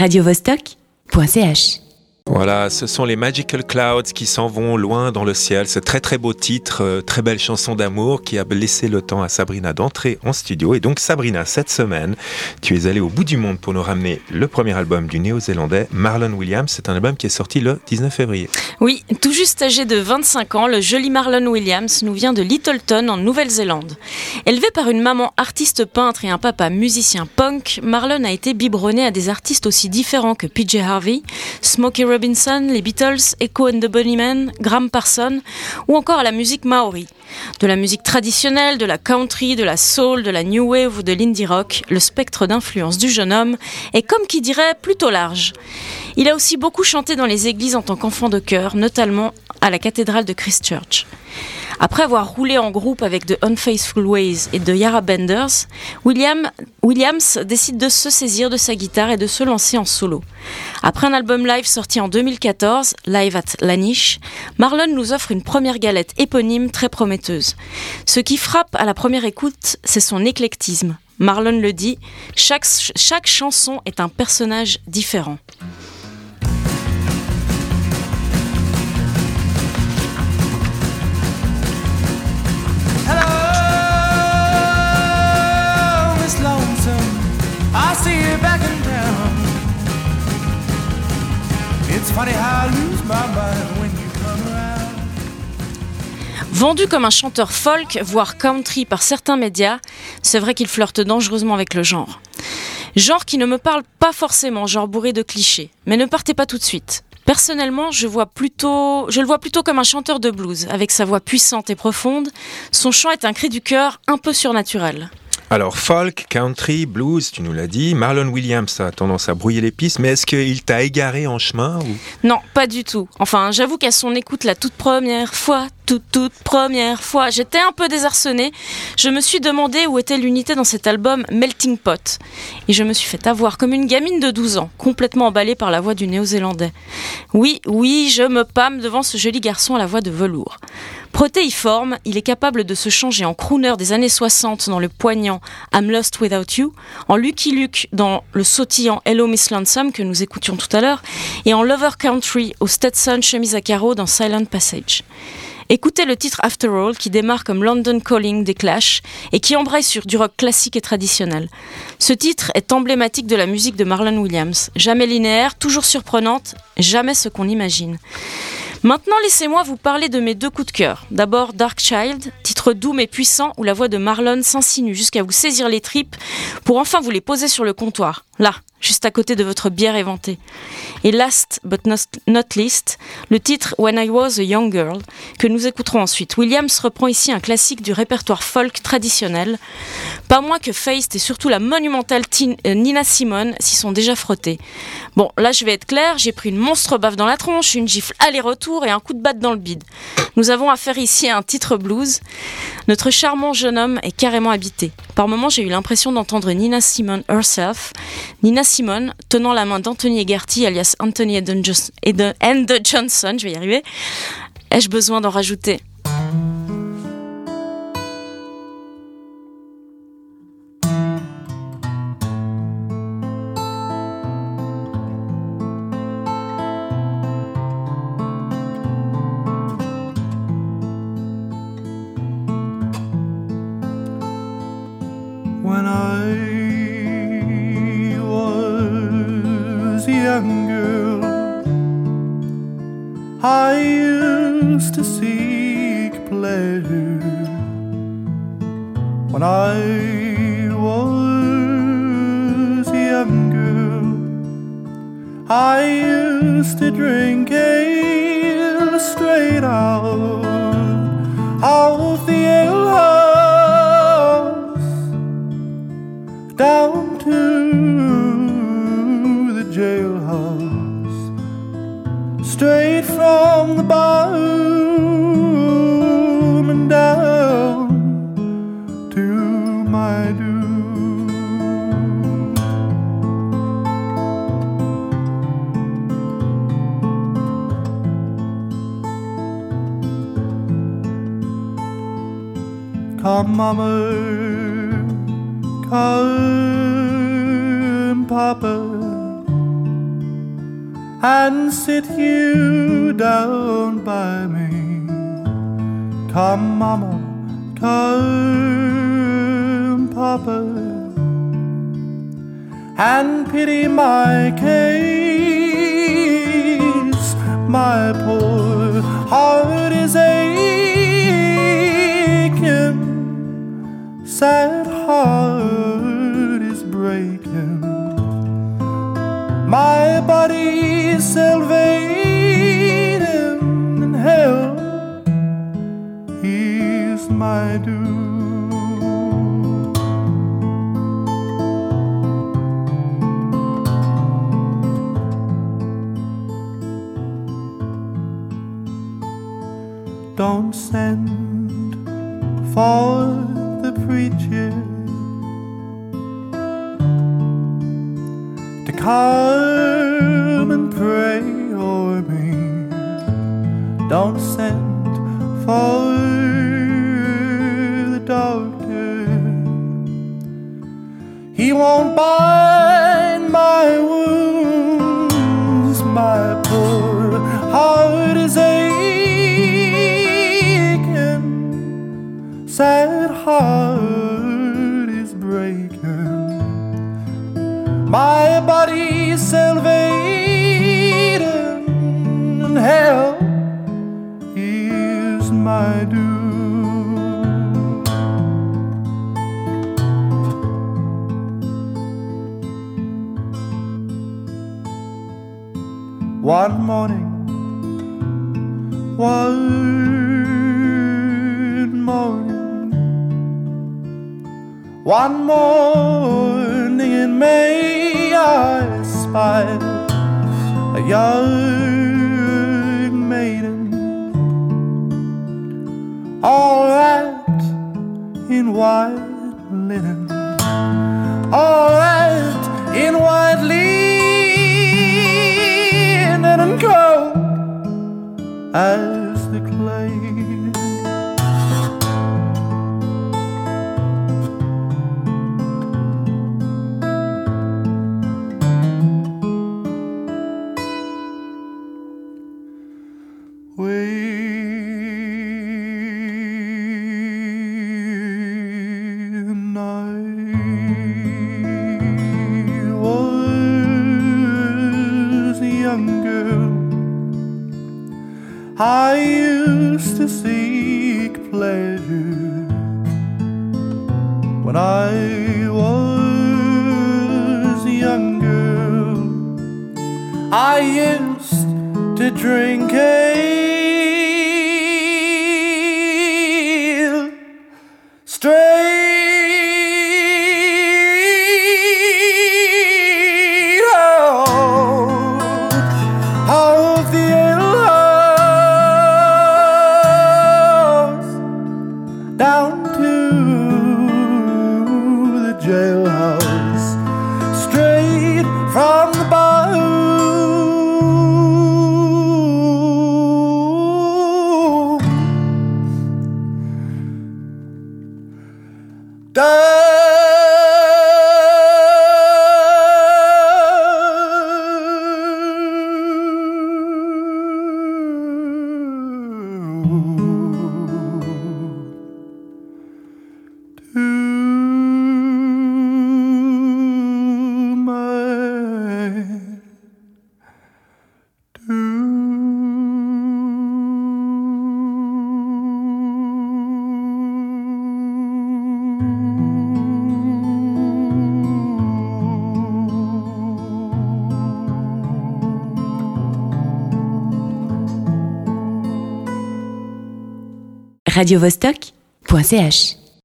radiovostok.ch Voilà, ce sont les Magical Clouds qui s'en vont loin dans le ciel. Ce très très beau titre, euh, très belle chanson d'amour qui a laissé le temps à Sabrina d'entrer en studio. Et donc Sabrina, cette semaine, tu es allée au bout du monde pour nous ramener le premier album du néo-zélandais Marlon Williams. C'est un album qui est sorti le 19 février. Oui, tout juste âgé de 25 ans, le joli Marlon Williams nous vient de Littleton en Nouvelle-Zélande. Élevé par une maman artiste peintre et un papa musicien punk, Marlon a été biberonné à des artistes aussi différents que PJ Harvey, Smokey Robinson, les Beatles, Echo and the Bunnymen, Graham Parson ou encore à la musique maori. De la musique traditionnelle, de la country, de la soul, de la new wave ou de l'indie rock, le spectre d'influence du jeune homme est comme qui dirait plutôt large. Il a aussi beaucoup chanté dans les églises en tant qu'enfant de chœur, notamment à la cathédrale de Christchurch. Après avoir roulé en groupe avec The Unfaithful Ways et The Yara Benders, William, Williams décide de se saisir de sa guitare et de se lancer en solo. Après un album live sorti en 2014, Live at Lanish, Marlon nous offre une première galette éponyme très prometteuse. Ce qui frappe à la première écoute, c'est son éclectisme. Marlon le dit, chaque, chaque chanson est un personnage différent. Vendu comme un chanteur folk, voire country par certains médias, c'est vrai qu'il flirte dangereusement avec le genre. Genre qui ne me parle pas forcément, genre bourré de clichés. Mais ne partez pas tout de suite. Personnellement, je, je le vois plutôt comme un chanteur de blues, avec sa voix puissante et profonde. Son chant est un cri du cœur un peu surnaturel. Alors folk, country, blues, tu nous l'as dit. Marlon Williams a tendance à brouiller les pistes, mais est-ce qu'il t'a égaré en chemin ou... Non, pas du tout. Enfin, j'avoue qu'à son écoute la toute première fois, toute toute première fois, j'étais un peu désarçonnée. Je me suis demandé où était l'unité dans cet album Melting Pot. Et je me suis fait avoir comme une gamine de 12 ans, complètement emballée par la voix du néo-zélandais. Oui, oui, je me pâme devant ce joli garçon à la voix de velours. Protéiforme, il est capable de se changer en crooner des années 60 dans le poignant I'm Lost Without You, en Lucky Luke dans le sautillant Hello Miss Lonesome que nous écoutions tout à l'heure, et en Lover Country au Stetson chemise à carreaux dans Silent Passage. Écoutez le titre After All qui démarre comme London Calling des Clash et qui embraye sur du rock classique et traditionnel. Ce titre est emblématique de la musique de Marlon Williams, jamais linéaire, toujours surprenante, jamais ce qu'on imagine. Maintenant, laissez-moi vous parler de mes deux coups de cœur. D'abord Dark Child, titre doux mais puissant où la voix de Marlon s'insinue jusqu'à vous saisir les tripes pour enfin vous les poser sur le comptoir. Là, juste à côté de votre bière éventée. Et last but not, least, le titre When I Was a Young Girl, que nous écouterons ensuite. Williams reprend ici un classique du répertoire folk traditionnel, pas moins que Feist et surtout la monumentale euh, Nina Simone s'y sont déjà frottés. Bon, là je vais être clair, j'ai pris une monstre baffe dans la tronche, une gifle aller-retour et un coup de batte dans le bide. Nous avons affaire ici à un titre blues. Notre charmant jeune homme est carrément habité. Par moments, j'ai eu l'impression d'entendre Nina Simone herself, Nina Simone tenant la main d'Anthony Egarty, alias Anthony Eden Johnson, je vais y arriver. Ai-je besoin d'en rajouter? Used to seek pleasure. When I was a young girl, I used to drink ale straight out Come, mama, come, papa. and sit you down by me. Come, Mama, come, Papa, and pity my case. My poor sad heart is breaking. My body salvating in hell is my doom. Don't send for to come and pray over me. Don't send for the doctor. He won't bind my wounds. My poor heart is aching. Sad heart My body's salvating, and hell is my doom. One morning, one morning, one morning in May I spied a young I used to drink ale Ooh. radiovostok.ch